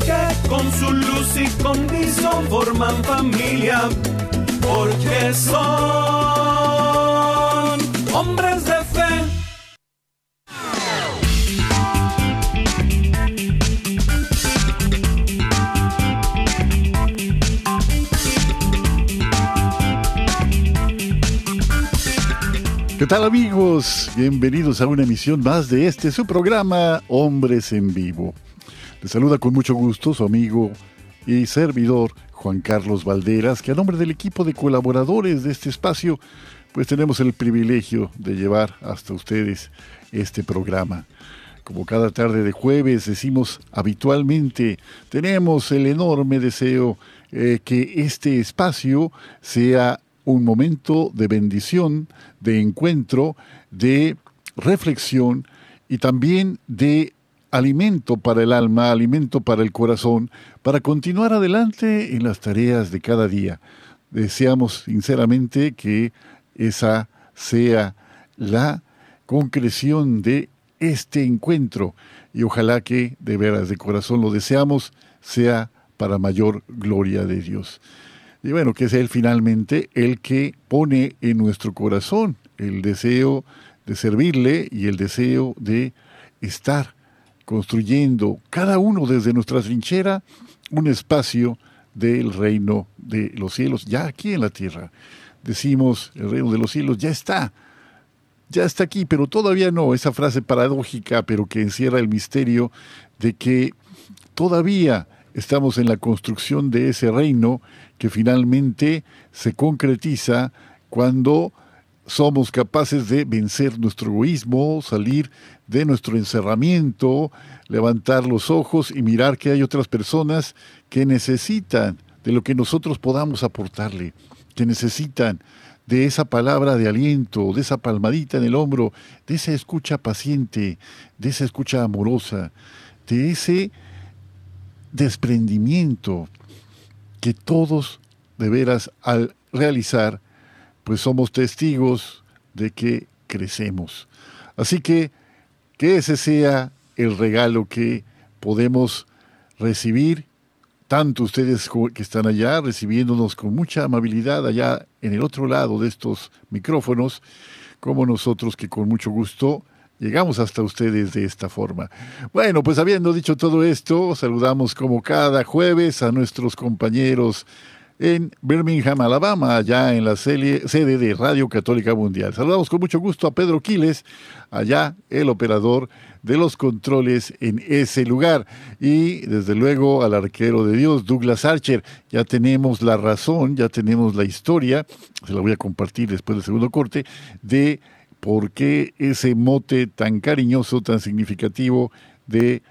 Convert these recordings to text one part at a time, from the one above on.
que con su luz y condición forman familia, porque son hombres de fe. ¿Qué tal amigos? Bienvenidos a una emisión más de este su programa Hombres en Vivo. Le saluda con mucho gusto su amigo y servidor Juan Carlos Valderas, que a nombre del equipo de colaboradores de este espacio, pues tenemos el privilegio de llevar hasta ustedes este programa. Como cada tarde de jueves decimos habitualmente, tenemos el enorme deseo eh, que este espacio sea un momento de bendición, de encuentro, de reflexión y también de alimento para el alma, alimento para el corazón, para continuar adelante en las tareas de cada día. Deseamos sinceramente que esa sea la concreción de este encuentro y ojalá que de veras de corazón lo deseamos sea para mayor gloria de Dios. Y bueno, que es Él finalmente el que pone en nuestro corazón el deseo de servirle y el deseo de estar construyendo cada uno desde nuestra trinchera un espacio del reino de los cielos, ya aquí en la tierra. Decimos, el reino de los cielos ya está, ya está aquí, pero todavía no, esa frase paradójica, pero que encierra el misterio de que todavía estamos en la construcción de ese reino que finalmente se concretiza cuando somos capaces de vencer nuestro egoísmo, salir de nuestro encerramiento, levantar los ojos y mirar que hay otras personas que necesitan de lo que nosotros podamos aportarle, que necesitan de esa palabra de aliento, de esa palmadita en el hombro, de esa escucha paciente, de esa escucha amorosa, de ese desprendimiento que todos de veras al realizar, pues somos testigos de que crecemos. Así que que ese sea el regalo que podemos recibir, tanto ustedes que están allá recibiéndonos con mucha amabilidad allá en el otro lado de estos micrófonos, como nosotros que con mucho gusto llegamos hasta ustedes de esta forma. Bueno, pues habiendo dicho todo esto, saludamos como cada jueves a nuestros compañeros en Birmingham, Alabama, allá en la sede de Radio Católica Mundial. Saludamos con mucho gusto a Pedro Quiles, allá el operador de los controles en ese lugar. Y desde luego al arquero de Dios, Douglas Archer. Ya tenemos la razón, ya tenemos la historia, se la voy a compartir después del segundo corte, de por qué ese mote tan cariñoso, tan significativo de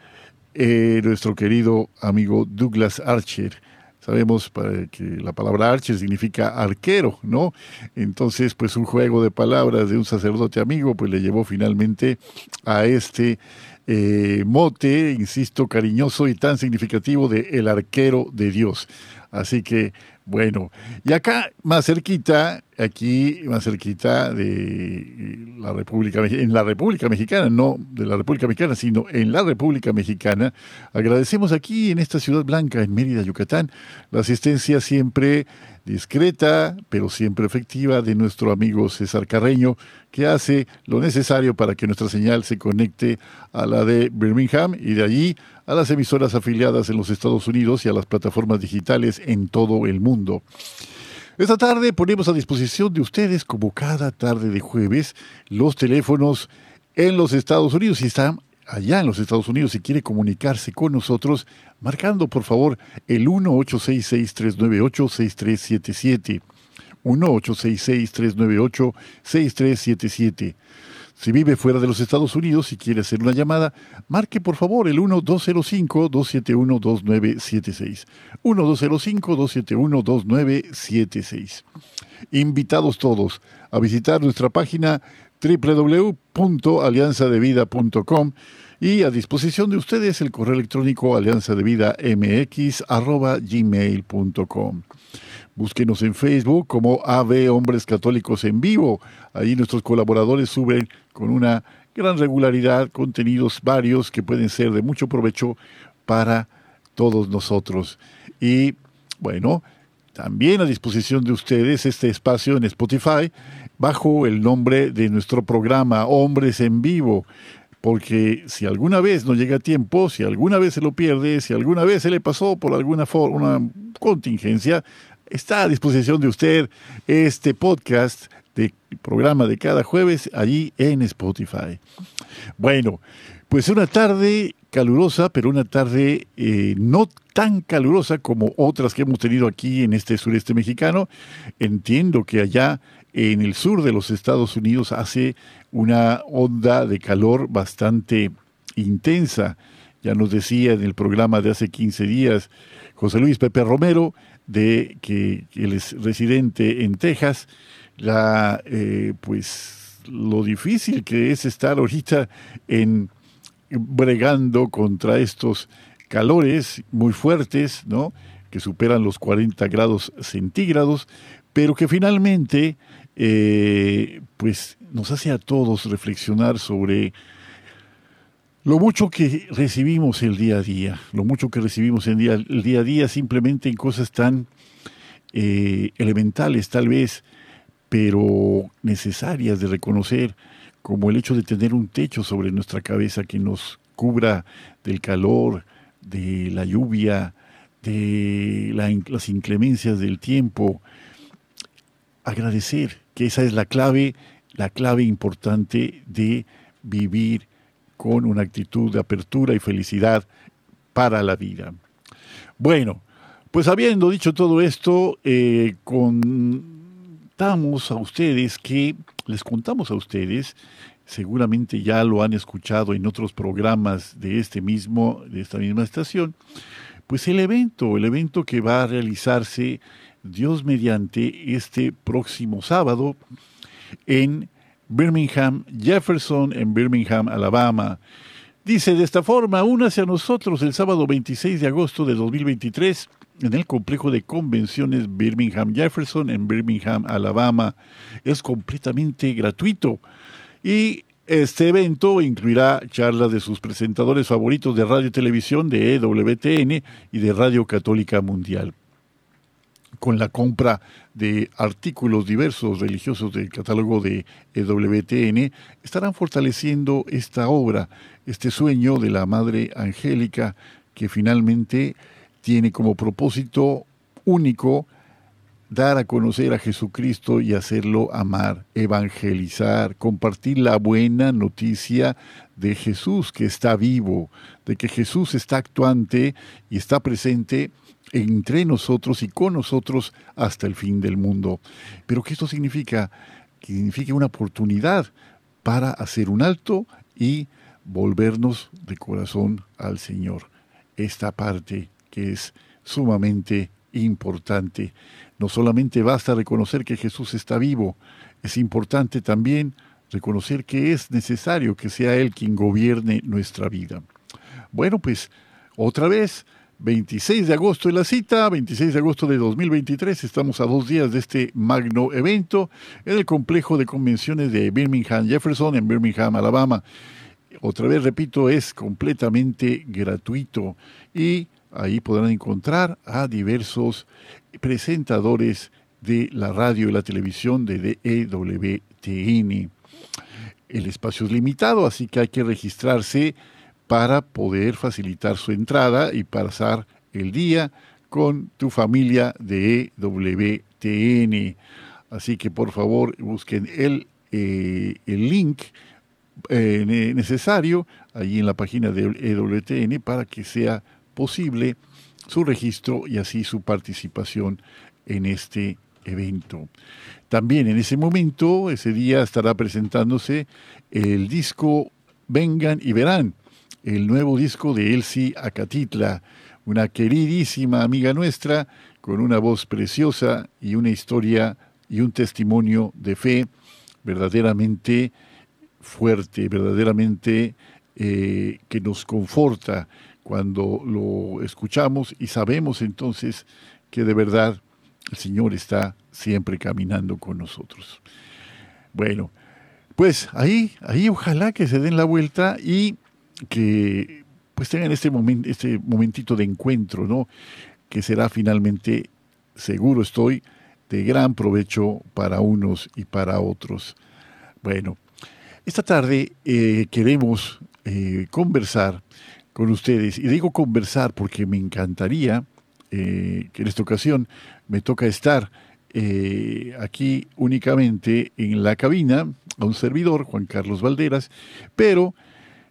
eh, nuestro querido amigo Douglas Archer Sabemos que la palabra archer significa arquero, ¿no? Entonces, pues un juego de palabras de un sacerdote amigo, pues le llevó finalmente a este eh, mote, insisto, cariñoso y tan significativo de el arquero de Dios. Así que, bueno, y acá más cerquita, aquí más cerquita de la República en la República Mexicana, no de la República Mexicana, sino en la República Mexicana, agradecemos aquí en esta ciudad blanca, en Mérida, Yucatán, la asistencia siempre discreta, pero siempre efectiva, de nuestro amigo César Carreño, que hace lo necesario para que nuestra señal se conecte a la de Birmingham y de allí a las emisoras afiliadas en los Estados Unidos y a las plataformas digitales en todo el mundo. Esta tarde ponemos a disposición de ustedes, como cada tarde de jueves, los teléfonos en los Estados Unidos. Si están allá en los Estados Unidos y quiere comunicarse con nosotros, marcando por favor el 1-866-398-6377. 1-866-398-6377. Si vive fuera de los Estados Unidos y quiere hacer una llamada, marque por favor el 1205-271-2976. 1205-271-2976. Invitados todos a visitar nuestra página www.alianzadevida.com y a disposición de ustedes el correo electrónico alianzadevidamx.gmail.com. Búsquenos en Facebook como AV Hombres Católicos en Vivo. Ahí nuestros colaboradores suben con una gran regularidad contenidos varios que pueden ser de mucho provecho para todos nosotros. Y bueno, también a disposición de ustedes este espacio en Spotify bajo el nombre de nuestro programa Hombres en Vivo porque si alguna vez no llega a tiempo, si alguna vez se lo pierde, si alguna vez se le pasó por alguna forma, una contingencia, está a disposición de usted este podcast de programa de cada jueves allí en Spotify. Bueno, pues una tarde calurosa, pero una tarde eh, no tan calurosa como otras que hemos tenido aquí en este sureste mexicano. Entiendo que allá en el sur de los Estados Unidos hace una onda de calor bastante intensa. Ya nos decía en el programa de hace 15 días José Luis Pepe Romero, de que él es residente en Texas, la eh, pues lo difícil que es estar ahorita en bregando contra estos calores muy fuertes, ¿no? que superan los 40 grados centígrados, pero que finalmente eh, pues nos hace a todos reflexionar sobre lo mucho que recibimos el día a día, lo mucho que recibimos el día, el día a día simplemente en cosas tan eh, elementales tal vez, pero necesarias de reconocer, como el hecho de tener un techo sobre nuestra cabeza que nos cubra del calor, de la lluvia, de las inclemencias del tiempo. Agradecer que esa es la clave, la clave importante de vivir con una actitud de apertura y felicidad para la vida. Bueno, pues habiendo dicho todo esto, eh, contamos a ustedes que, les contamos a ustedes, seguramente ya lo han escuchado en otros programas de este mismo, de esta misma estación, pues el evento, el evento que va a realizarse Dios mediante este próximo sábado en Birmingham, Jefferson, en Birmingham, Alabama. Dice de esta forma, únase a nosotros el sábado 26 de agosto de 2023 en el complejo de convenciones Birmingham Jefferson en Birmingham, Alabama. Es completamente gratuito y este evento incluirá charlas de sus presentadores favoritos de radio y televisión de EWTN y de Radio Católica Mundial con la compra de artículos diversos religiosos del catálogo de EWTN, estarán fortaleciendo esta obra, este sueño de la Madre Angélica que finalmente tiene como propósito único dar a conocer a Jesucristo y hacerlo amar, evangelizar, compartir la buena noticia de Jesús que está vivo, de que Jesús está actuante y está presente entre nosotros y con nosotros hasta el fin del mundo. Pero ¿qué esto significa? Significa una oportunidad para hacer un alto y volvernos de corazón al Señor. Esta parte que es sumamente importante. No solamente basta reconocer que Jesús está vivo, es importante también reconocer que es necesario que sea Él quien gobierne nuestra vida. Bueno, pues otra vez, 26 de agosto de la cita, 26 de agosto de 2023, estamos a dos días de este magno evento en el complejo de convenciones de Birmingham Jefferson en Birmingham, Alabama. Otra vez, repito, es completamente gratuito y ahí podrán encontrar a diversos presentadores de la radio y la televisión de EWTN. El espacio es limitado, así que hay que registrarse para poder facilitar su entrada y pasar el día con tu familia de EWTN. Así que por favor busquen el, eh, el link eh, necesario allí en la página de EWTN para que sea posible su registro y así su participación en este evento. También en ese momento, ese día estará presentándose el disco Vengan y Verán, el nuevo disco de Elsie Acatitla, una queridísima amiga nuestra con una voz preciosa y una historia y un testimonio de fe verdaderamente fuerte, verdaderamente eh, que nos conforta cuando lo escuchamos y sabemos entonces que de verdad el Señor está siempre caminando con nosotros. Bueno, pues ahí, ahí ojalá que se den la vuelta y que pues tengan este, momento, este momentito de encuentro, ¿no? Que será finalmente, seguro estoy, de gran provecho para unos y para otros. Bueno, esta tarde eh, queremos eh, conversar con ustedes, y digo conversar porque me encantaría eh, que en esta ocasión me toca estar aquí únicamente en la cabina, a un servidor, Juan Carlos Valderas, pero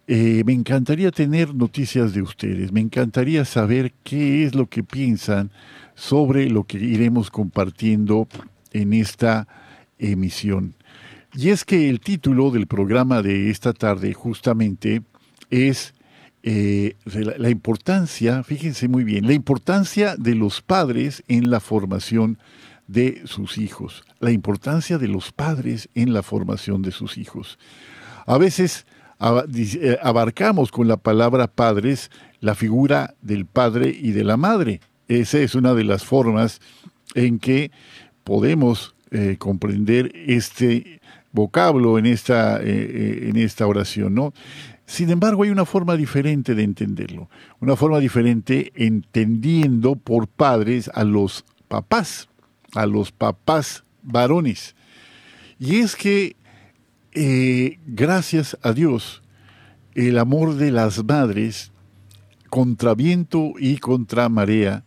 me encantaría tener noticias de ustedes, me encantaría saber qué es lo que piensan sobre lo que iremos compartiendo en esta emisión. Y es que el título del programa de esta tarde justamente es eh, la, importancia, fíjense muy bien, la importancia de los padres en la formación de sus hijos, la importancia de los padres en la formación de sus hijos. A veces eh, abarcamos con la palabra padres la figura del padre y de la madre, esa es una de las formas en que podemos eh, comprender este vocablo en esta, en esta oración, ¿no? Sin embargo, hay una forma diferente de entenderlo, una forma diferente entendiendo por padres a los papás, a los papás varones. Y es que, gracias a Dios, el amor de las madres, contra viento y contra marea,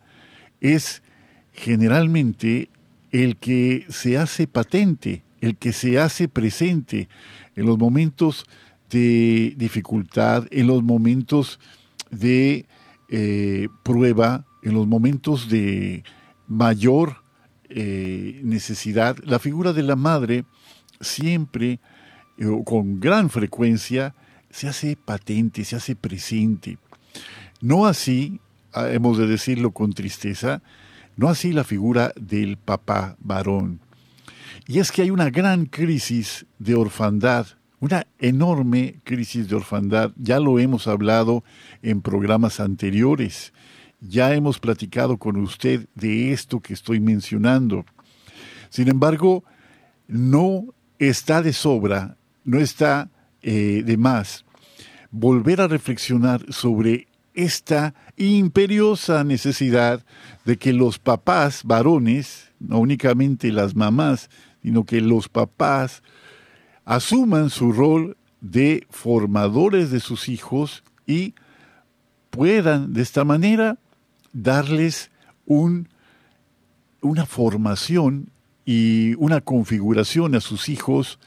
es generalmente el que se hace patente, el que se hace presente en los momentos de dificultad, en los momentos de eh, prueba, en los momentos de mayor eh, necesidad. La figura de la madre siempre, eh, con gran frecuencia, se hace patente, se hace presente. No así Ah, hemos de decirlo con tristeza, no así la figura del papá varón. Y es que hay una gran crisis de orfandad, una enorme crisis de orfandad. Ya lo hemos hablado en programas anteriores. Ya hemos platicado con usted de esto que estoy mencionando. Sin embargo, no está de sobra, no está eh, de más volver a reflexionar sobre esta imperiosa necesidad de que los papás varones, no únicamente las mamás, sino que los papás asuman su rol de formadores de sus hijos y puedan de esta manera darles un, una formación y una configuración a sus hijos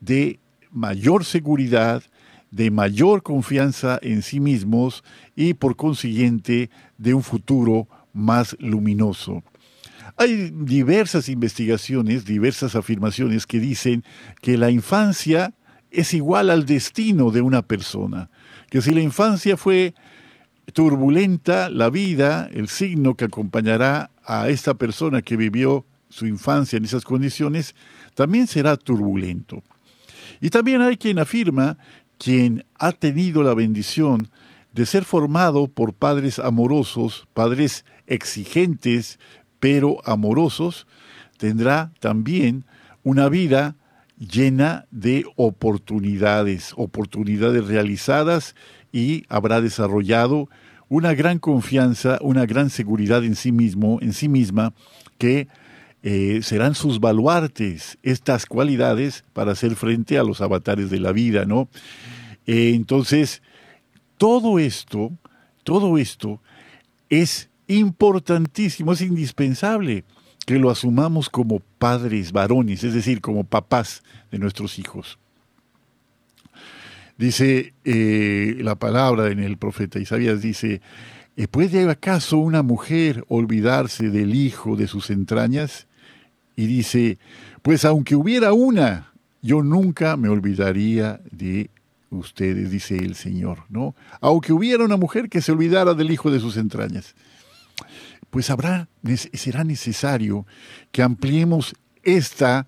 de mayor seguridad, de mayor confianza en sí mismos y por consiguiente de un futuro más luminoso. Hay diversas investigaciones, diversas afirmaciones que dicen que la infancia es igual al destino de una persona, que si la infancia fue turbulenta, la vida, el signo que acompañará a esta persona que vivió su infancia en esas condiciones, también será turbulento. Y también hay quien afirma quien ha tenido la bendición de ser formado por padres amorosos, padres exigentes, pero amorosos, tendrá también una vida llena de oportunidades, oportunidades realizadas y habrá desarrollado una gran confianza, una gran seguridad en sí mismo, en sí misma, que eh, serán sus baluartes, estas cualidades para hacer frente a los avatares de la vida, ¿no? Eh, entonces, todo esto, todo esto es importantísimo, es indispensable que lo asumamos como padres varones, es decir, como papás de nuestros hijos. Dice eh, la palabra en el profeta Isaías, dice, ¿puede acaso una mujer olvidarse del hijo de sus entrañas? y dice, pues aunque hubiera una, yo nunca me olvidaría de ustedes, dice el Señor, ¿no? Aunque hubiera una mujer que se olvidara del hijo de sus entrañas, pues será necesario que ampliemos esta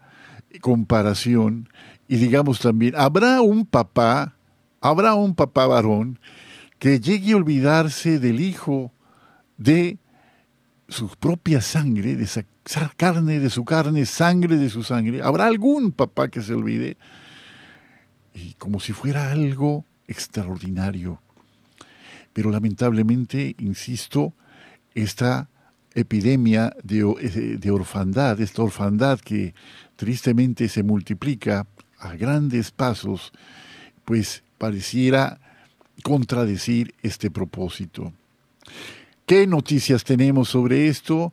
comparación y digamos también, habrá un papá, habrá un papá varón que llegue a olvidarse del hijo de su propia sangre, de esa carne de su carne, sangre de su sangre. ¿Habrá algún papá que se olvide? Y como si fuera algo extraordinario. Pero lamentablemente, insisto, esta epidemia de, de orfandad, esta orfandad que tristemente se multiplica a grandes pasos, pues pareciera contradecir este propósito. ¿Qué noticias tenemos sobre esto?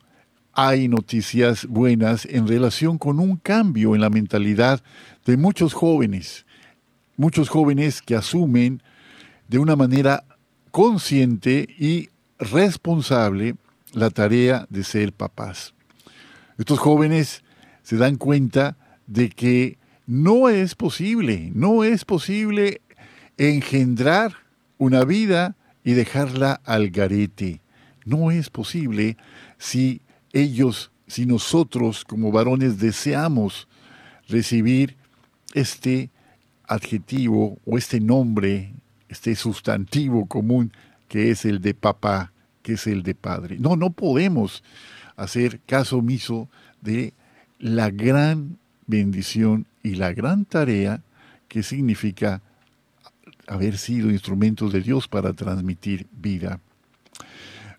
Hay noticias buenas en relación con un cambio en la mentalidad de muchos jóvenes, muchos jóvenes que asumen de una manera consciente y responsable la tarea de ser papás. Estos jóvenes se dan cuenta de que no es posible, no es posible engendrar una vida y dejarla al garete. No es posible si ellos, si nosotros como varones deseamos recibir este adjetivo o este nombre, este sustantivo común que es el de papá, que es el de padre. No, no podemos hacer caso omiso de la gran bendición y la gran tarea que significa haber sido instrumentos de Dios para transmitir vida.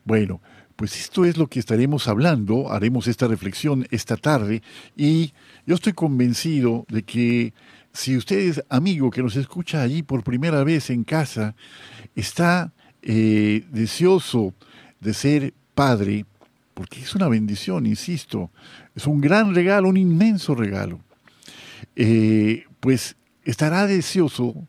Bueno, pues esto es lo que estaremos hablando, haremos esta reflexión esta tarde y yo estoy convencido de que si usted amigo que nos escucha allí por primera vez en casa, está eh, deseoso de ser padre, porque es una bendición, insisto, es un gran regalo, un inmenso regalo, eh, pues estará deseoso,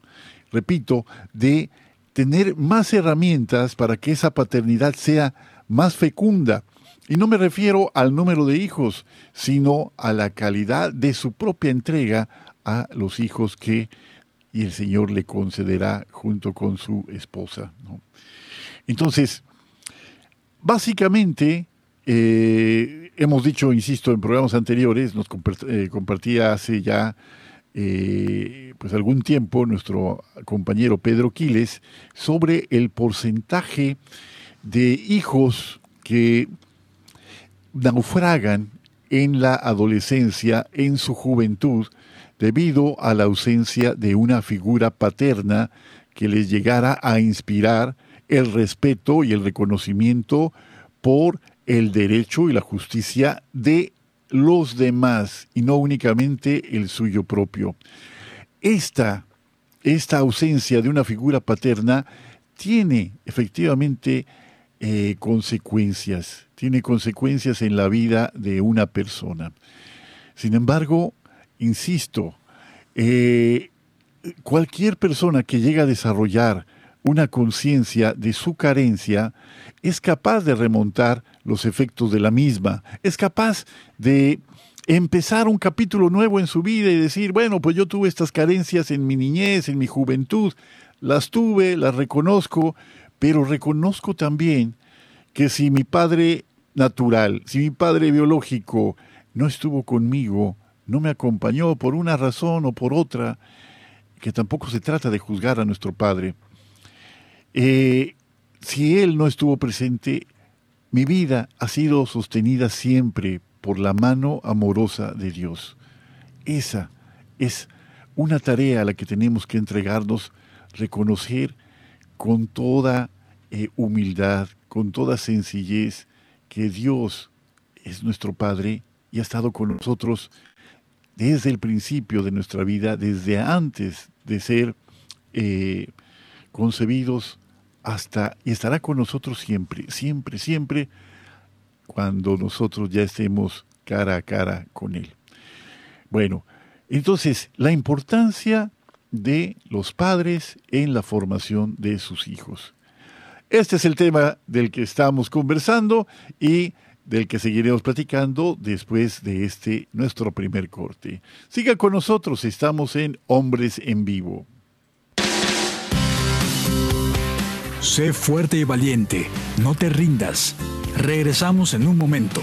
repito, de tener más herramientas para que esa paternidad sea más fecunda. Y no me refiero al número de hijos, sino a la calidad de su propia entrega a los hijos que y el Señor le concederá junto con su esposa. Entonces, básicamente, eh, hemos dicho, insisto, en programas anteriores, nos eh, compartía hace ya eh, pues algún tiempo nuestro compañero Pedro Quiles sobre el porcentaje de hijos que naufragan en la adolescencia, en su juventud, debido a la ausencia de una figura paterna que les llegara a inspirar el respeto y el reconocimiento por el derecho y la justicia de los demás y no únicamente el suyo propio. Esta, esta ausencia de una figura paterna tiene efectivamente eh, consecuencias, tiene consecuencias en la vida de una persona. Sin embargo, insisto, eh, cualquier persona que llega a desarrollar una conciencia de su carencia es capaz de remontar los efectos de la misma, es capaz de empezar un capítulo nuevo en su vida y decir, bueno, pues yo tuve estas carencias en mi niñez, en mi juventud, las tuve, las reconozco, pero reconozco también que si mi padre natural, si mi padre biológico no estuvo conmigo, no me acompañó por una razón o por otra, que tampoco se trata de juzgar a nuestro padre, eh, si él no estuvo presente, mi vida ha sido sostenida siempre por la mano amorosa de Dios. Esa es una tarea a la que tenemos que entregarnos, reconocer con toda eh, humildad, con toda sencillez, que Dios es nuestro Padre y ha estado con nosotros desde el principio de nuestra vida, desde antes de ser eh, concebidos hasta y estará con nosotros siempre, siempre, siempre, cuando nosotros ya estemos cara a cara con Él. Bueno, entonces, la importancia de los padres en la formación de sus hijos. Este es el tema del que estamos conversando y del que seguiremos platicando después de este nuestro primer corte. Siga con nosotros, estamos en Hombres en Vivo. Sé fuerte y valiente, no te rindas. Regresamos en un momento.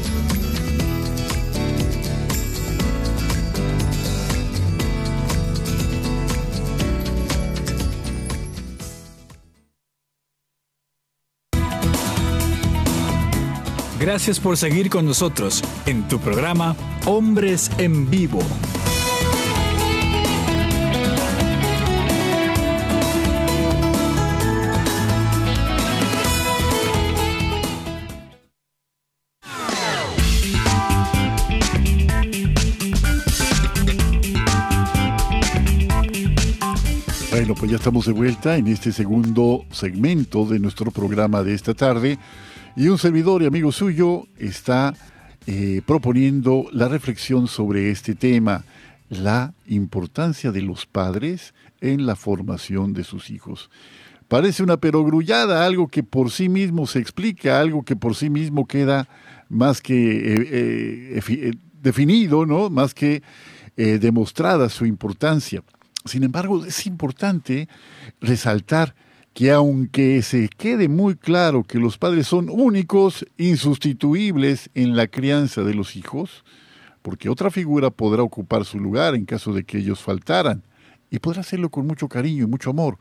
Gracias por seguir con nosotros en tu programa Hombres en Vivo. Bueno, pues ya estamos de vuelta en este segundo segmento de nuestro programa de esta tarde y un servidor y amigo suyo está eh, proponiendo la reflexión sobre este tema, la importancia de los padres en la formación de sus hijos. Parece una perogrullada, algo que por sí mismo se explica, algo que por sí mismo queda más que eh, eh, definido, ¿no? más que demostrada su importancia. Sin embargo, es importante resaltar que aunque se quede muy claro que los padres son únicos, insustituibles en la crianza de los hijos, porque otra figura podrá ocupar su lugar en caso de que ellos faltaran, y podrá hacerlo con mucho cariño y mucho amor.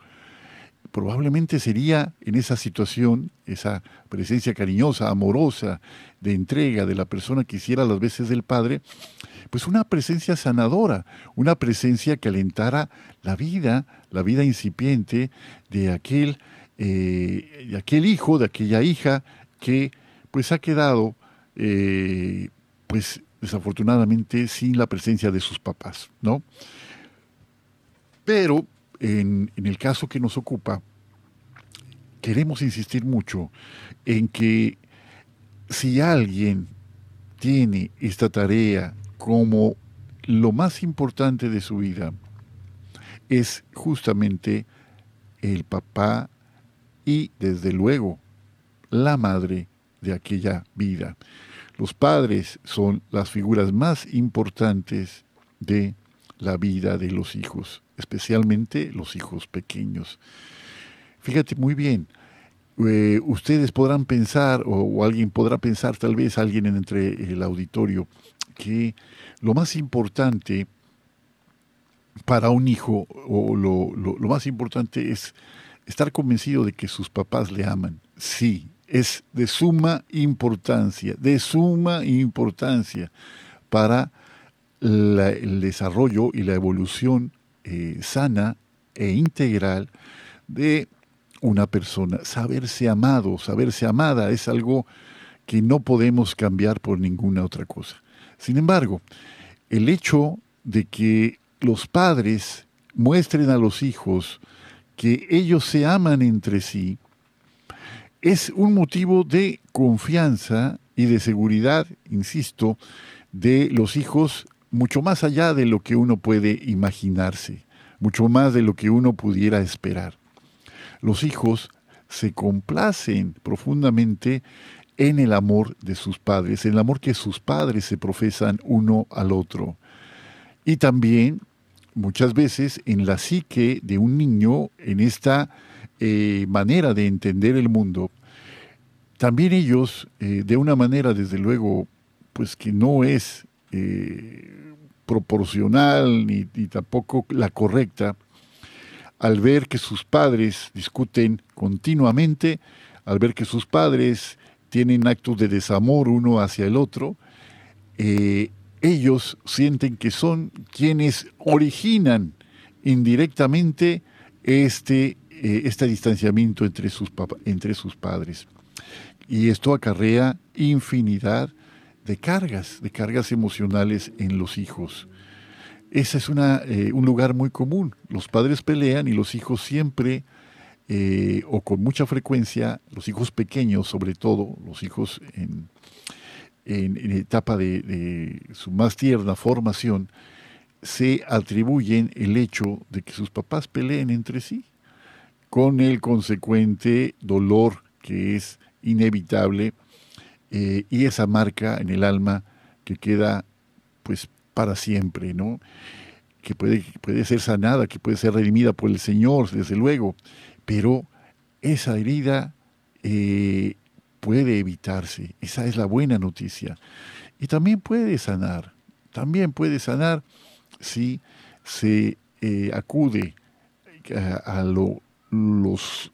Probablemente sería en esa situación, esa presencia cariñosa, amorosa, de entrega de la persona que hiciera las veces del padre, pues una presencia sanadora, una presencia que alentara la vida, la vida incipiente de aquel, eh, de aquel hijo, de aquella hija que pues ha quedado eh, pues desafortunadamente sin la presencia de sus papás, ¿no? Pero en, el caso que nos ocupa, queremos insistir mucho en que si alguien tiene esta tarea como lo más importante de su vida, es justamente el papá y desde luego la madre de aquella vida. Los padres son las figuras más importantes de la vida de los hijos, especialmente los hijos pequeños. Fíjate muy bien, eh, ustedes podrán pensar, o, alguien podrá pensar, tal vez alguien entre el auditorio, que lo más importante para un hijo, o lo, lo, más importante es estar convencido de que sus papás le aman. Sí, es de suma importancia, de suma importancia para el desarrollo y la evolución eh, sana e integral de una persona. Saberse amado, saberse amada es algo que no podemos cambiar por ninguna otra cosa. Sin embargo, el hecho de que los padres muestren a los hijos que ellos se aman entre sí, es un motivo de confianza y de seguridad, insisto, de los hijos mucho más allá de lo que uno puede imaginarse, mucho más de lo que uno pudiera esperar. Los hijos se complacen profundamente en el amor de sus padres, en el amor que sus padres se profesan uno al otro. Y también muchas veces en la psique de un niño, en esta eh, manera de entender el mundo, también ellos, eh, de una manera desde luego, pues que no es eh, proporcional ni, tampoco la correcta, al ver que sus padres discuten continuamente, al ver que sus padres tienen actos de desamor uno hacia el otro, ellos sienten que son quienes originan indirectamente este eh, este distanciamiento entre sus, entre sus padres. Y esto acarrea infinidad de cargas, de cargas emocionales en los hijos. Ese es una, eh, un lugar muy común. Los padres pelean y los hijos siempre, eh, o con mucha frecuencia, los hijos pequeños sobre todo, los hijos en, en, etapa de, de, su más tierna formación, se atribuyen el hecho de que sus papás peleen entre sí, con el consecuente dolor que es inevitable eh, y esa marca en el alma que queda pues para siempre, ¿no? Que puede, puede ser sanada, que puede ser redimida por el Señor, desde luego, pero esa herida eh, puede evitarse, esa es la buena noticia. Y también puede sanar, también puede sanar si se eh, acude a, lo, los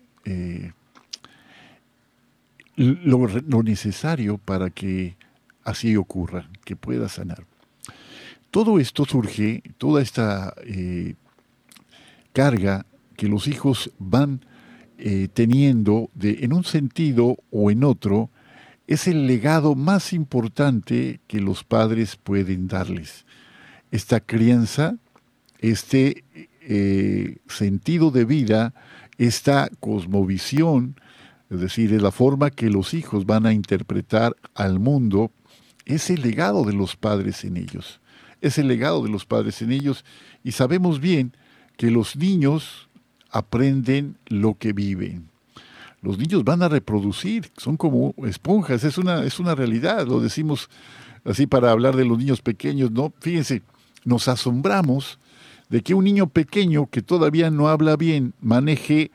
lo, necesario para que así ocurra, que pueda sanar. Todo esto surge, toda esta eh, carga que los hijos van eh, teniendo de, en un sentido o en otro, es el legado más importante que los padres pueden darles. Esta crianza, este eh, sentido de vida, esta cosmovisión, es decir, es la forma que los hijos van a interpretar al mundo, es el legado de los padres en ellos. Es el legado de los padres en ellos y sabemos bien que los niños aprenden lo que viven. Los niños van a reproducir, son como esponjas, es una, es una realidad, lo decimos así para hablar de los niños pequeños, ¿no? Fíjense, nos asombramos de que un niño pequeño que todavía no habla bien maneje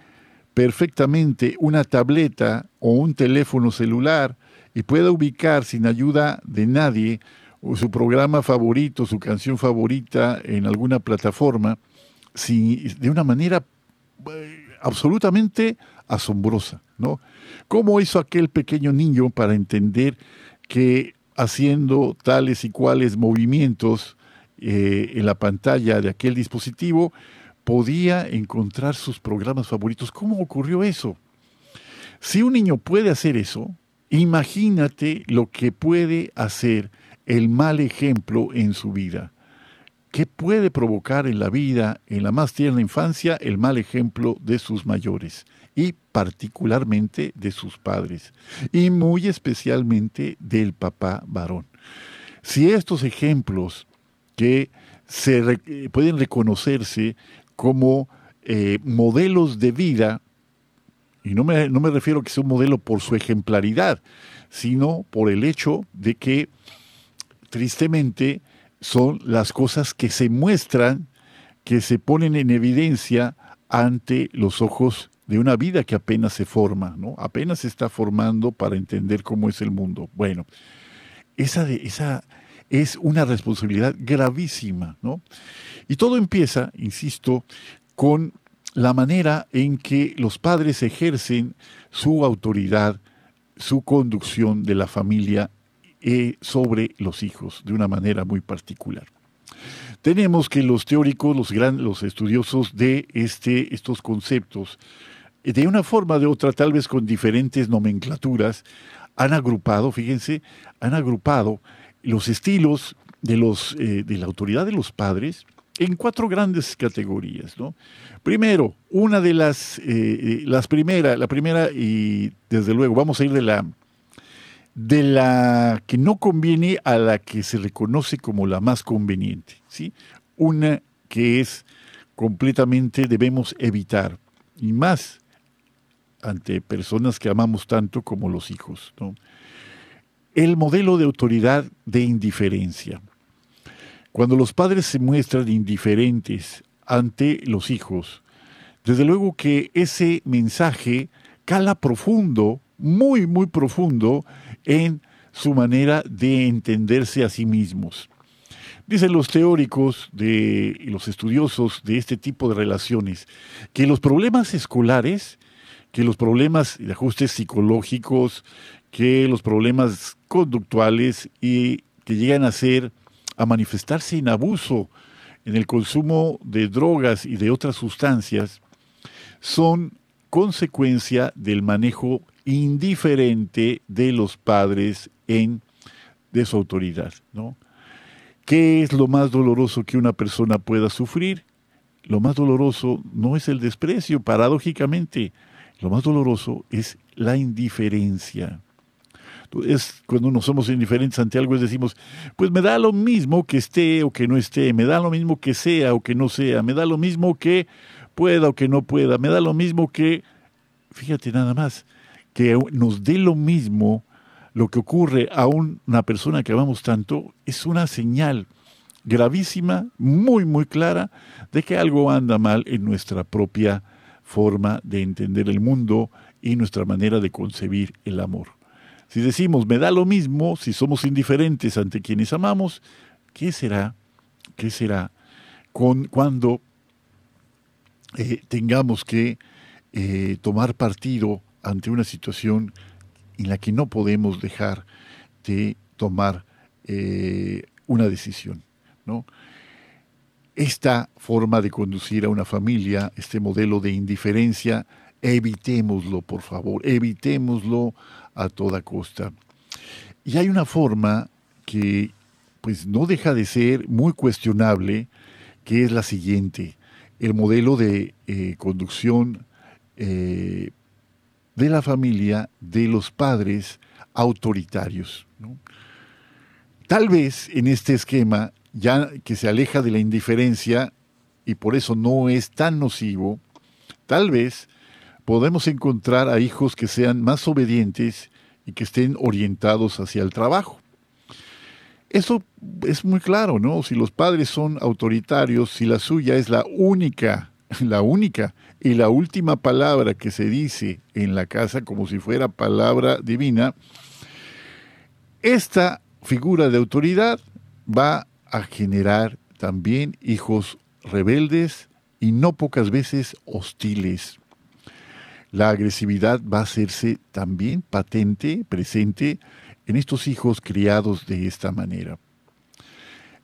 perfectamente una tableta o un teléfono celular y pueda ubicar sin ayuda de nadie su programa favorito, su canción favorita en alguna plataforma, de una manera eh, absolutamente asombrosa, ¿no? ¿Cómo hizo aquel pequeño niño para entender que haciendo tales y cuales movimientos eh, en la pantalla de aquel dispositivo podía encontrar sus programas favoritos. ¿Cómo ocurrió eso? Si un niño puede hacer eso, imagínate lo que puede hacer el mal ejemplo en su vida. ¿Qué puede provocar en la vida, en la más tierna infancia, el mal ejemplo de sus mayores? Y particularmente de sus padres. Y muy especialmente del papá varón. Si estos ejemplos que se pueden reconocerse como eh, modelos de vida, y no me, no me refiero a que sea un modelo por su ejemplaridad, sino por el hecho de que, tristemente, son las cosas que se muestran, que se ponen en evidencia ante los ojos de una vida que apenas se forma, ¿no? Apenas se está formando para entender cómo es el mundo. Bueno, esa, esa es una responsabilidad gravísima, ¿no? Y todo empieza, insisto, con la manera en que los padres ejercen su autoridad, su conducción de la familia eh, sobre los hijos de una manera muy particular. Tenemos que los teóricos, los, gran, los estudiosos de este, estos conceptos, de una forma o de otra, tal vez con diferentes nomenclaturas, han agrupado, fíjense, han agrupado los estilos de, los, eh, de la autoridad de los padres en cuatro grandes categorías. ¿no? Primero, una de las, eh, eh, las primeras, la primera, y desde luego vamos a ir de la, de la que no conviene a la que se reconoce como la más conveniente. ¿sí? Una que es completamente debemos evitar, y más ante personas que amamos tanto como los hijos. ¿no? El modelo de autoridad de indiferencia. Cuando los padres se muestran indiferentes ante los hijos, desde luego que ese mensaje cala profundo, muy, muy profundo, en su manera de entenderse a sí mismos. Dicen los teóricos de, los estudiosos de este tipo de relaciones que los problemas escolares, que los problemas de ajustes psicológicos, que los problemas conductuales y que llegan a ser a manifestarse en abuso, en el consumo de drogas y de otras sustancias, son consecuencia del manejo indiferente de los padres en de su autoridad, ¿no? ¿Qué es lo más doloroso que una persona pueda sufrir? Lo más doloroso no es el desprecio, paradójicamente. Lo más doloroso es la indiferencia. Es cuando no somos indiferentes ante algo, es decimos, pues me da lo mismo que esté o que no esté, me da lo mismo que sea o que no sea, me da lo mismo que pueda o que no pueda, me da lo mismo que, fíjate nada más, que nos dé lo mismo lo que ocurre a una persona que amamos tanto, es una señal gravísima, muy, muy clara, de que algo anda mal en nuestra propia forma de entender el mundo y nuestra manera de concebir el amor. Si decimos, me da lo mismo, si somos indiferentes ante quienes amamos, ¿qué será? ¿Qué será con, cuando eh, tengamos que eh, tomar partido ante una situación en la que no podemos dejar de tomar eh, una decisión? ¿no? Esta forma de conducir a una familia, este modelo de indiferencia, evitémoslo, por favor, evitémoslo a toda costa. Y hay una forma que pues no deja de ser muy cuestionable, que es la siguiente, el modelo de eh, conducción eh, de la familia de los padres autoritarios. Tal vez en este esquema ya que se aleja de la indiferencia y por eso no es tan nocivo, tal vez podemos encontrar a hijos que sean más obedientes y que estén orientados hacia el trabajo. Eso es muy claro, ¿no? Si los padres son autoritarios, si la suya es la única, la única y la última palabra que se dice en la casa como si fuera palabra divina, esta figura de autoridad va a generar también hijos rebeldes y no pocas veces hostiles. La agresividad va a hacerse también patente, presente en estos hijos criados de esta manera.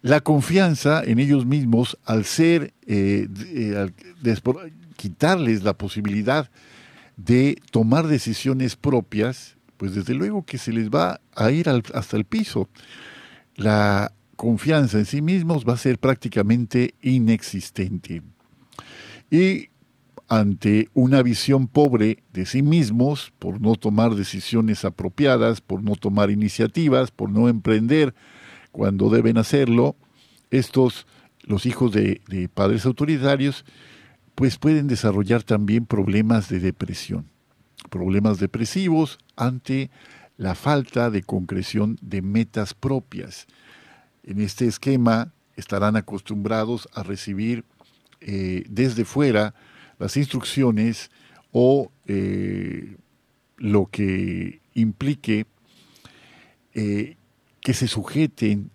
La confianza en ellos mismos, al ser, eh, eh, quitarles la posibilidad de tomar decisiones propias, pues desde luego que se les va a ir hasta el piso. La confianza en sí mismos va a ser prácticamente inexistente. Y ante una visión pobre de sí mismos, por no tomar decisiones apropiadas, por no tomar iniciativas, por no emprender cuando deben hacerlo, estos, los hijos de, padres autoritarios, pues pueden desarrollar también problemas de depresión, problemas depresivos ante la falta de concreción de metas propias. En este esquema estarán acostumbrados a recibir eh, desde fuera las instrucciones o eh, lo que implique eh, que se sujeten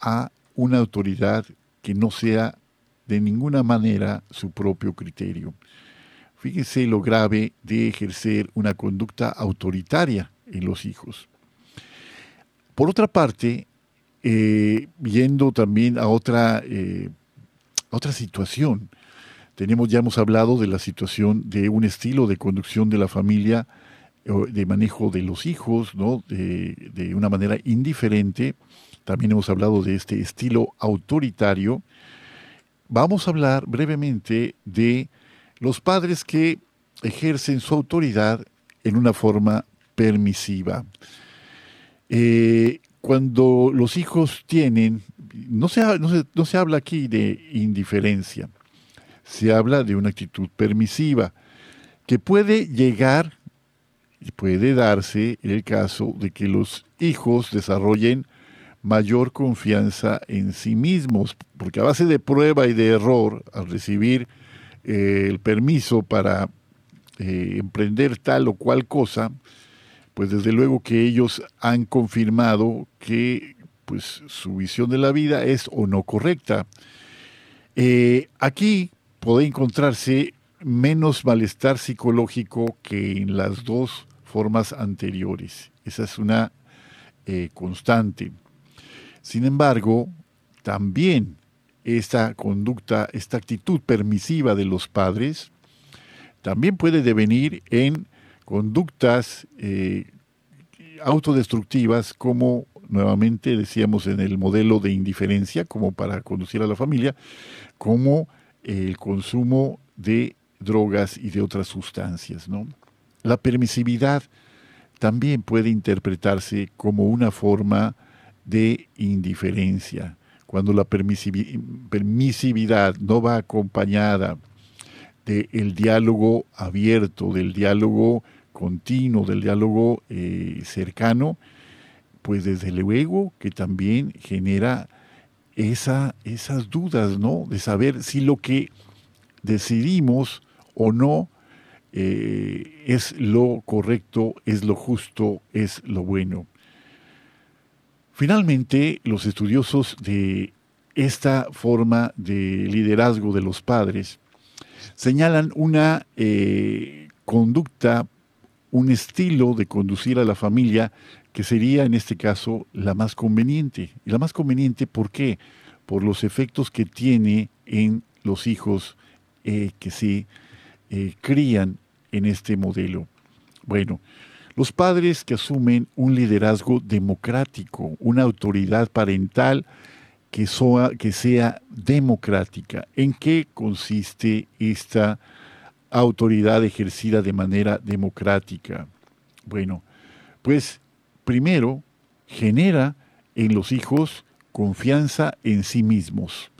a una autoridad que no sea de ninguna manera su propio criterio. Fíjense lo grave de ejercer una conducta autoritaria en los hijos. Por otra parte, eh, viendo también a otra, eh, otra situación. Tenemos, ya hemos hablado de la situación de un estilo de conducción de la familia, de manejo de los hijos, ¿no? de, una manera indiferente. También hemos hablado de este estilo autoritario. Vamos a hablar brevemente de los padres que ejercen su autoridad en una forma permisiva. Eh, cuando los hijos tienen, no se, no se, habla aquí de indiferencia, se habla de una actitud permisiva que puede llegar y puede darse el caso de que los hijos desarrollen mayor confianza en sí mismos, porque a base de prueba y de error, al recibir eh, el permiso para eh, emprender tal o cual cosa, pues desde luego que ellos han confirmado que pues su visión de la vida es o no correcta. Eh, aquí puede encontrarse menos malestar psicológico que en las dos formas anteriores. Esa es una eh, constante. Sin embargo, también esta conducta, esta actitud permisiva de los padres, también puede devenir en conductas eh, autodestructivas como nuevamente decíamos en el modelo de indiferencia, como para conducir a la familia, como el consumo de drogas y de otras sustancias. ¿no? La permisividad también puede interpretarse como una forma de indiferencia. Cuando la permisividad no va acompañada del diálogo abierto, del diálogo continuo, del diálogo eh, cercano, pues desde luego que también genera esa, esas dudas, ¿no? De saber si lo que decidimos o no eh, es lo correcto, es lo justo, es lo bueno. Finalmente, los estudiosos de esta forma de liderazgo de los padres señalan una eh, conducta, un estilo de conducir a la familia que sería en este caso la más conveniente. Y la más conveniente, ¿por qué? Por los efectos que tiene en los hijos eh, que se eh, crían en este modelo. Bueno, los padres que asumen un liderazgo democrático, una autoridad parental que, que sea democrática. ¿En qué consiste esta autoridad ejercida de manera democrática? Bueno, pues primero genera en los hijos confianza en sí mismos.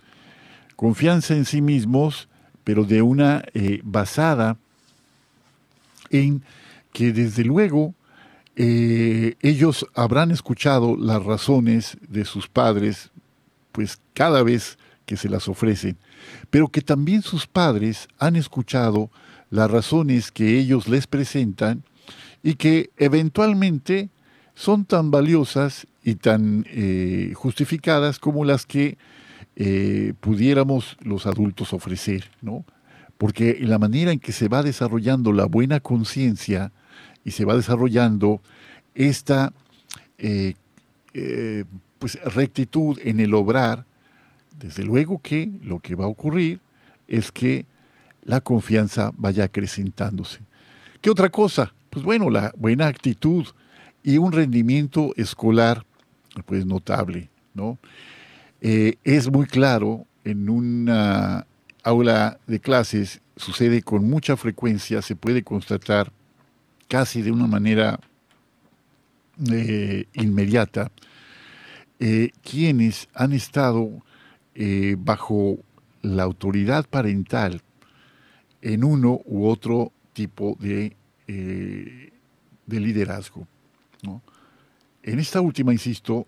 Confianza en sí mismos, pero de una eh, basada en que desde luego eh, ellos habrán escuchado las razones de sus padres, pues cada vez que se las ofrecen, pero que también sus padres han escuchado las razones que ellos les presentan y que eventualmente son tan valiosas y tan eh, justificadas como las que eh, pudiéramos los adultos ofrecer, ¿no? Porque la manera en que se va desarrollando la buena conciencia y se va desarrollando esta eh, pues rectitud en el obrar, desde luego que lo que va a ocurrir es que la confianza vaya acrecentándose. ¿Qué otra cosa? Pues bueno, la buena actitud, y un rendimiento escolar pues notable, ¿no? Eh, es muy claro en una aula de clases, sucede con mucha frecuencia, se puede constatar casi de una manera eh, inmediata, eh, quienes han estado bajo la autoridad parental en uno u otro tipo de, de liderazgo. En esta última, insisto,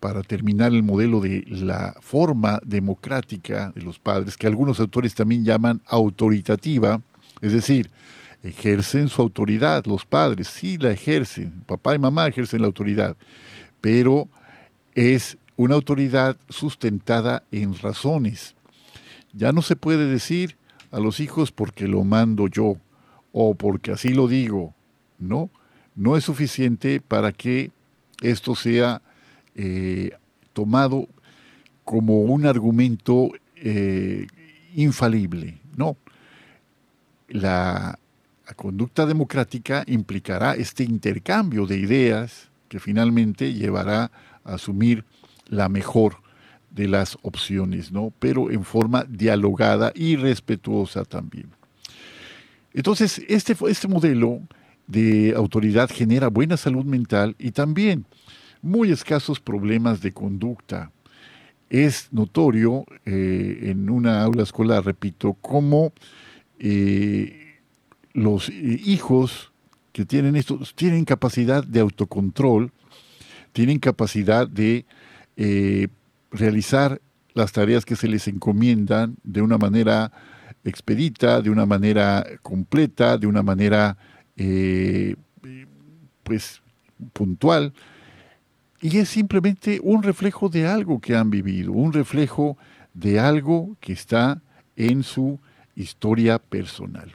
para terminar el modelo de la forma democrática de los padres, que algunos autores también llaman autoritativa, es decir, ejercen su autoridad, los padres sí la ejercen, papá y mamá ejercen la autoridad, pero es una autoridad sustentada en razones. Ya no se puede decir a los hijos porque lo mando yo o porque así lo digo, ¿no? No es suficiente para que esto sea eh, tomado como un argumento eh, infalible. No. La, conducta democrática implicará este intercambio de ideas que finalmente llevará a asumir la mejor de las opciones, ¿no? Pero en forma dialogada y respetuosa también. Entonces, este, este modelo de autoridad genera buena salud mental y también muy escasos problemas de conducta. Es notorio eh, en una aula escolar, repito, cómo eh, los hijos que tienen esto tienen capacidad de autocontrol, tienen capacidad de eh, realizar las tareas que se les encomiendan de una manera expedita, de una manera completa, de una manera eh, pues puntual, y es simplemente un reflejo de algo que han vivido, un reflejo de algo que está en su historia personal.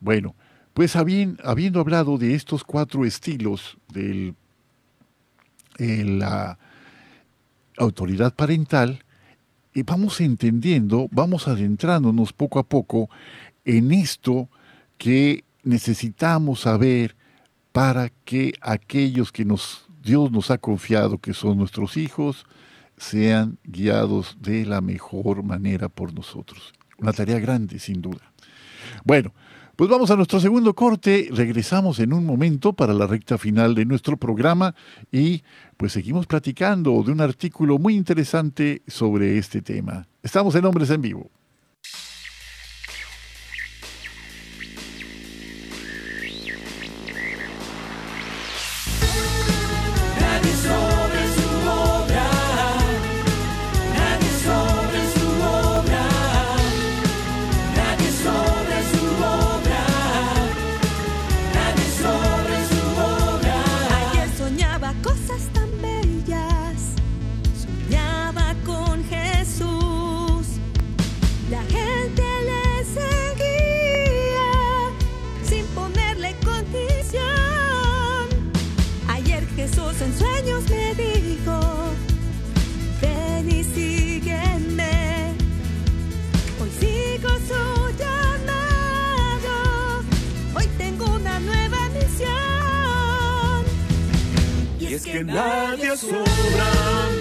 Bueno, pues habiendo, hablado de estos cuatro estilos de la autoridad parental, vamos entendiendo, vamos adentrándonos poco a poco en esto que necesitamos saber para que aquellos que Dios nos ha confiado, que son nuestros hijos, sean guiados de la mejor manera por nosotros. Una tarea grande, sin duda. Bueno, pues vamos a nuestro segundo corte, regresamos en un momento para la recta final de nuestro programa y pues seguimos platicando de un artículo muy interesante sobre este tema. Estamos en Hombres en Vivo. Nadie sobra.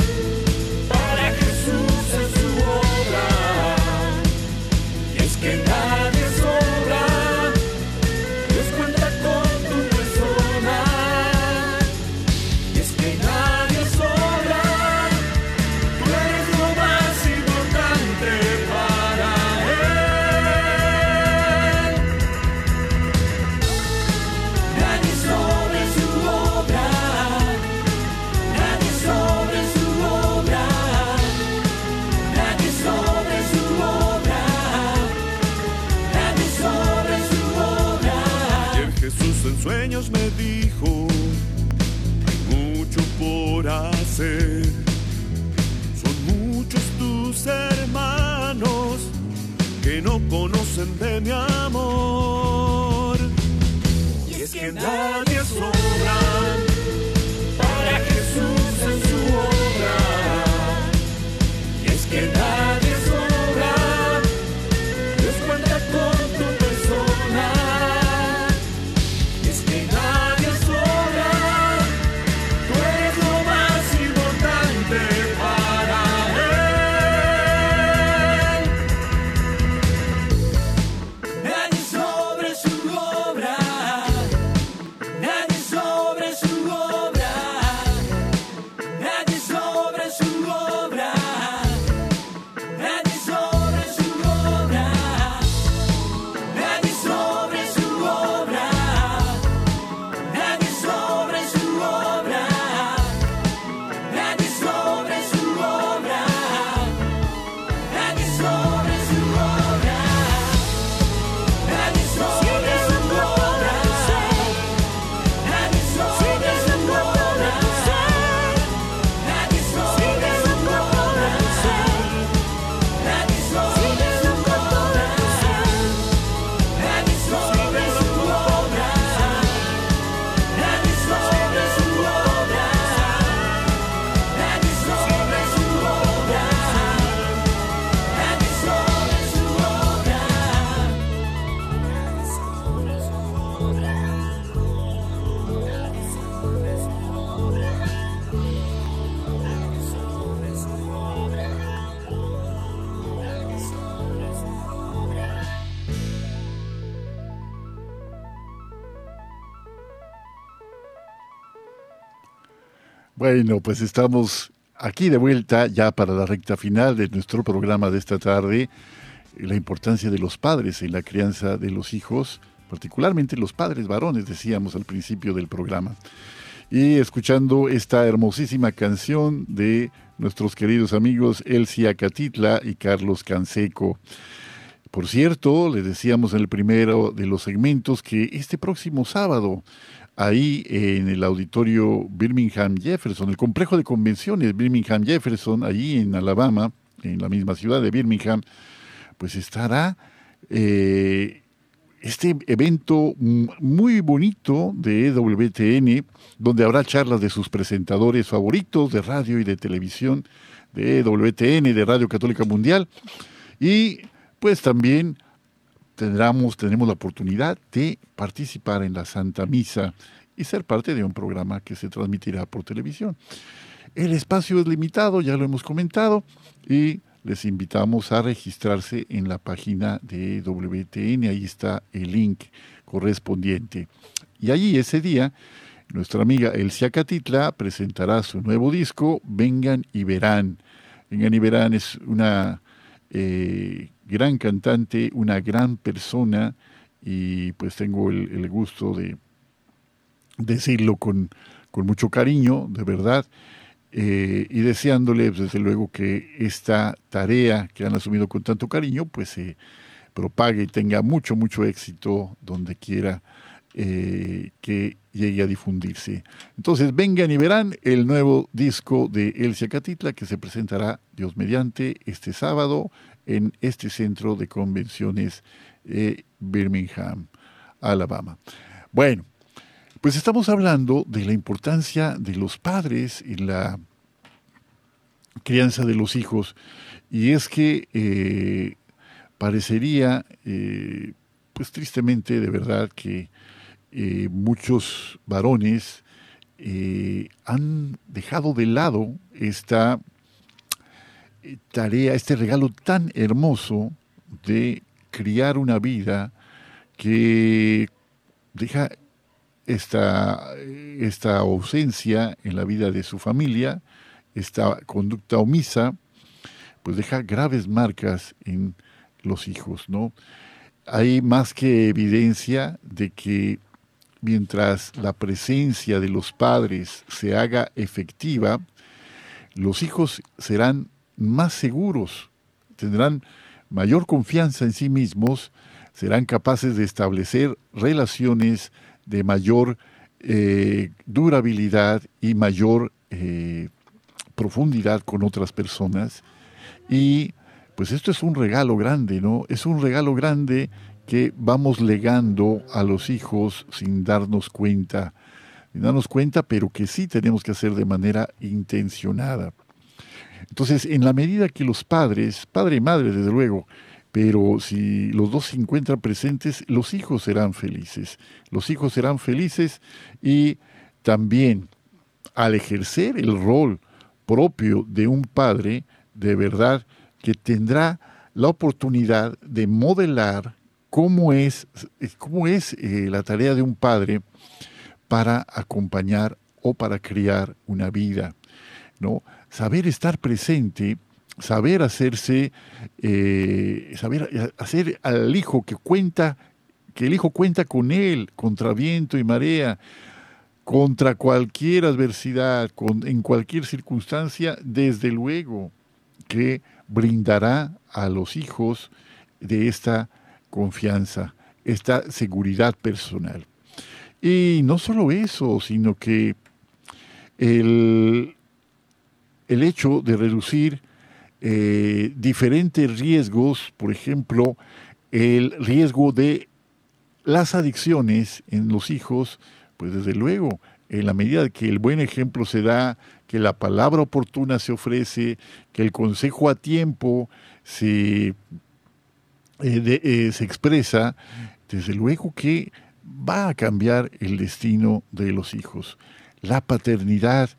Bueno, pues estamos aquí de vuelta ya para la recta final de nuestro programa de esta tarde. La importancia de los padres en la crianza de los hijos, particularmente los padres varones, decíamos al principio del programa. Y escuchando esta hermosísima canción de nuestros queridos amigos Elsia Catitla y Carlos Canseco. Por cierto, les decíamos en el primero de los segmentos que este próximo sábado ahí en el auditorio Birmingham Jefferson, el complejo de convenciones Birmingham Jefferson, allí en Alabama, en la misma ciudad de Birmingham, pues estará eh, este evento muy bonito de EWTN, donde habrá charlas de sus presentadores favoritos de radio y de televisión de EWTN, de Radio Católica Mundial, y pues también tendremos, tenemos la oportunidad de participar en la Santa Misa y ser parte de un programa que se transmitirá por televisión. El espacio es limitado, ya lo hemos comentado, y les invitamos a registrarse en la página de WTN, ahí está el link correspondiente. Y allí ese día, nuestra amiga Elsia Catitla presentará su nuevo disco, Vengan y Verán. Vengan y Verán es una eh, gran cantante, una gran persona, y pues tengo el, gusto de decirlo con, con mucho cariño, de verdad. Eh, y deseándole, desde luego, que esta tarea que han asumido con tanto cariño, pues se propague y tenga mucho, mucho éxito donde quiera eh, que llegue a difundirse. Entonces, vengan y verán el nuevo disco de Elsia Catitla que se presentará, Dios mediante, este sábado en este centro de convenciones de Birmingham, Alabama. Bueno, pues estamos hablando de la importancia de los padres y la crianza de los hijos. Y es que eh, parecería, eh, pues tristemente, de verdad, que eh, muchos varones han dejado de lado esta tarea, este regalo tan hermoso de criar una vida que deja esta, esta ausencia en la vida de su familia, esta conducta omisa, pues deja graves marcas en los hijos, ¿no? Hay más que evidencia de que mientras la presencia de los padres se haga efectiva, los hijos serán más seguros, tendrán mayor confianza en sí mismos, serán capaces de establecer relaciones de mayor eh, durabilidad y mayor eh, profundidad con otras personas. Y pues esto es un regalo grande, ¿no? Es un regalo grande que vamos legando a los hijos sin darnos cuenta, sin darnos cuenta, pero que sí tenemos que hacer de manera intencionada. Entonces, en la medida que los padres, padre y madre desde luego, pero si los dos se encuentran presentes, los hijos serán felices. Los hijos serán felices y también al ejercer el rol propio de un padre, de verdad que tendrá la oportunidad de modelar cómo es, cómo es eh, la tarea de un padre para acompañar o para criar una vida. ¿no? Saber estar presente saber hacerse, eh, saber hacer al hijo que cuenta, que el hijo cuenta con él contra viento y marea, contra cualquier adversidad, en cualquier circunstancia, desde luego que brindará a los hijos de esta confianza, esta seguridad personal. Y no solo eso, sino que el, el hecho de reducir eh, diferentes riesgos, por ejemplo, el riesgo de las adicciones en los hijos, pues desde luego, en la medida que el buen ejemplo se da, que la palabra oportuna se ofrece, que el consejo a tiempo se, eh, eh, se expresa, desde luego que va a cambiar el destino de los hijos. La paternidad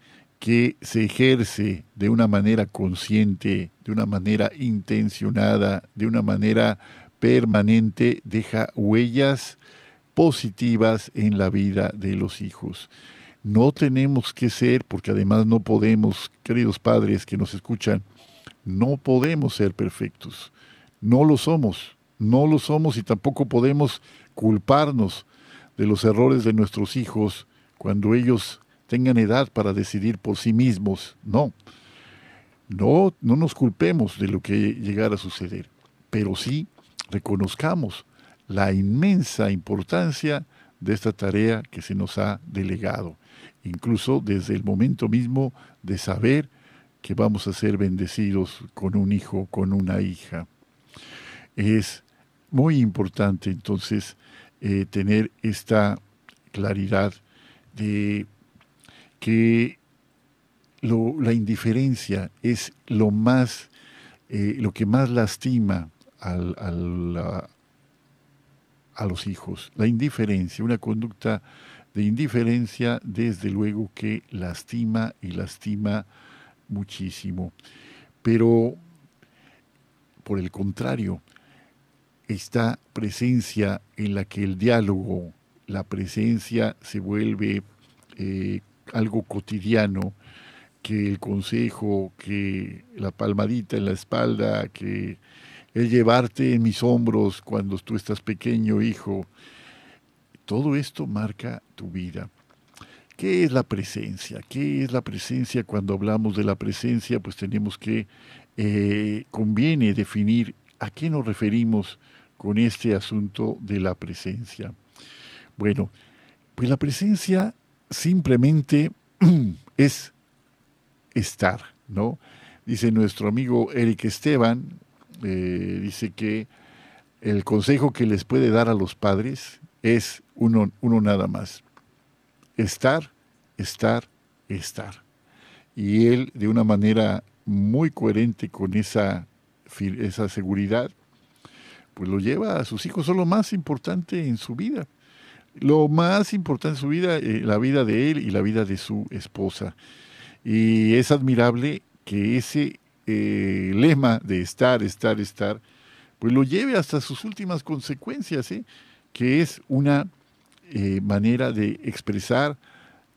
que se ejerce de una manera consciente, de una manera intencionada, de una manera permanente, deja huellas positivas en la vida de los hijos. No tenemos que ser, porque además no podemos, queridos padres que nos escuchan, no podemos ser perfectos. No lo somos, no lo somos y tampoco podemos culparnos de los errores de nuestros hijos cuando ellos tengan edad para decidir por sí mismos. No, no, no nos culpemos de lo que llegara a suceder, pero sí reconozcamos la inmensa importancia de esta tarea que se nos ha delegado, incluso desde el momento mismo de saber que vamos a ser bendecidos con un hijo, con una hija. Es muy importante entonces eh, tener esta claridad de que la indiferencia es lo más, eh, lo que más lastima al, a los hijos. La indiferencia, una conducta de indiferencia, desde luego que lastima y lastima muchísimo. Pero, por el contrario, esta presencia en la que el diálogo, la presencia se vuelve eh, algo cotidiano, que el consejo, que la palmadita en la espalda, que el llevarte en mis hombros cuando tú estás pequeño, hijo, todo esto marca tu vida. ¿Qué es la presencia? ¿Qué es la presencia? Cuando hablamos de la presencia, pues tenemos que, eh, conviene definir a qué nos referimos con este asunto de la presencia. Bueno, pues la presencia simplemente es estar, ¿no? Dice nuestro amigo Eric Esteban, eh, dice que el consejo que les puede dar a los padres es uno, uno nada más. Estar, estar, estar. Y él, de una manera muy coherente con esa, esa seguridad, pues lo lleva a sus hijos. Son lo más importante en su vida. Lo más importante en su vida, eh, la vida de él y la vida de su esposa. Y es admirable que ese eh, lema de estar, estar, estar, pues lo lleve hasta sus últimas consecuencias, ¿eh? que es una eh, manera de expresar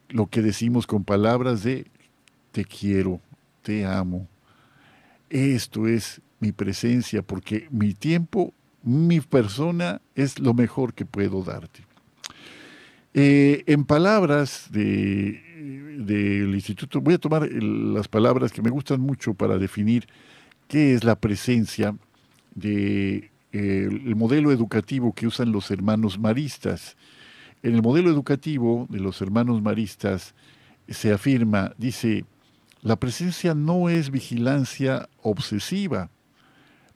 lo que decimos con palabras de te quiero, te amo. Esto es mi presencia, porque mi tiempo, mi persona es lo mejor que puedo darte. En palabras de del instituto, voy a tomar las palabras que me gustan mucho para definir qué es la presencia del de, modelo educativo que usan los hermanos maristas. En el modelo educativo de los hermanos maristas se afirma, dice, la presencia no es vigilancia obsesiva,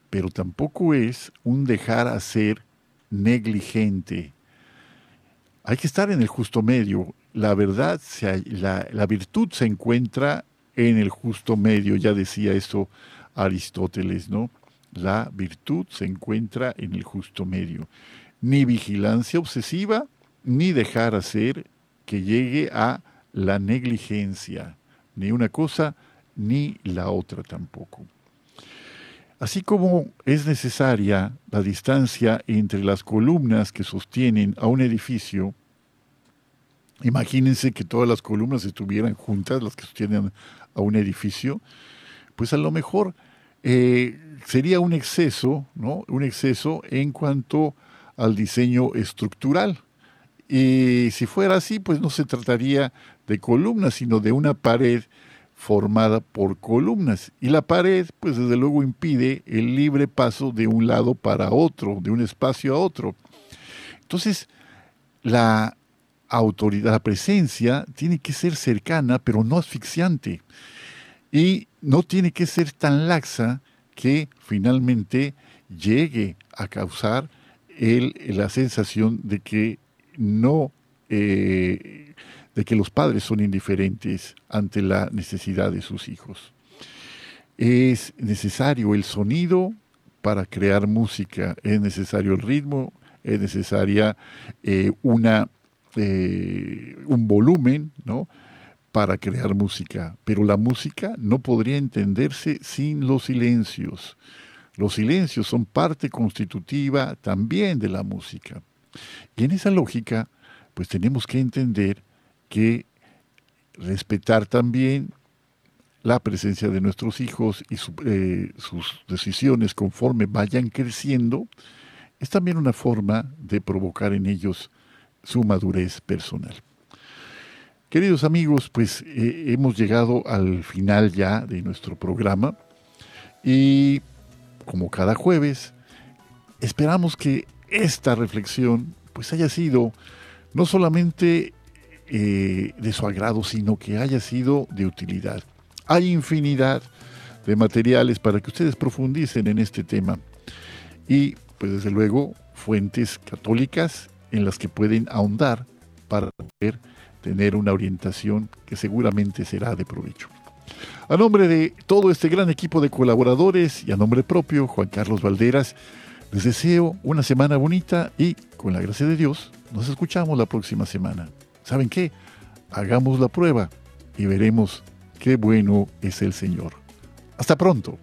pero tampoco es un dejar hacer negligente. Hay que estar en el justo medio la verdad, la, la virtud se encuentra en el justo medio, ya decía eso Aristóteles, ¿no? La virtud se encuentra en el justo medio. Ni vigilancia obsesiva, ni dejar hacer que llegue a la negligencia, ni una cosa ni la otra tampoco. Así como es necesaria la distancia entre las columnas que sostienen a un edificio, Imagínense que todas las columnas estuvieran juntas, las que sostienen a un edificio, pues a lo mejor eh, sería un exceso, ¿no? Un exceso en cuanto al diseño estructural. Y si fuera así, pues no se trataría de columnas, sino de una pared formada por columnas. Y la pared, pues desde luego impide el libre paso de un lado para otro, de un espacio a otro. Entonces, la autoridad, la presencia tiene que ser cercana, pero no asfixiante. Y no tiene que ser tan laxa que finalmente llegue a causar el, la sensación de que no, eh, de que los padres son indiferentes ante la necesidad de sus hijos. Es necesario el sonido para crear música, es necesario el ritmo, es necesaria eh, una eh, un volumen, ¿no? para crear música, pero la música no podría entenderse sin los silencios. Los silencios son parte constitutiva también de la música. Y en esa lógica, pues tenemos que entender que respetar también la presencia de nuestros hijos y eh, sus decisiones conforme vayan creciendo, es también una forma de provocar en ellos su madurez personal. Queridos amigos, pues eh, hemos llegado al final ya de nuestro programa y como cada jueves, esperamos que esta reflexión pues haya sido no solamente eh, de su agrado, sino que haya sido de utilidad. Hay infinidad de materiales para que ustedes profundicen en este tema y pues desde luego fuentes católicas en las que pueden ahondar para poder tener una orientación que seguramente será de provecho. A nombre de todo este gran equipo de colaboradores y a nombre propio, Juan Carlos Valderas, les deseo una semana bonita y con la gracia de Dios, nos escuchamos la próxima semana. ¿Saben qué? Hagamos la prueba y veremos qué bueno es el Señor. Hasta pronto.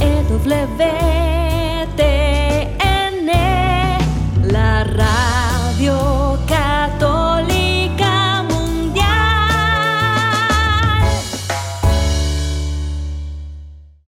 EW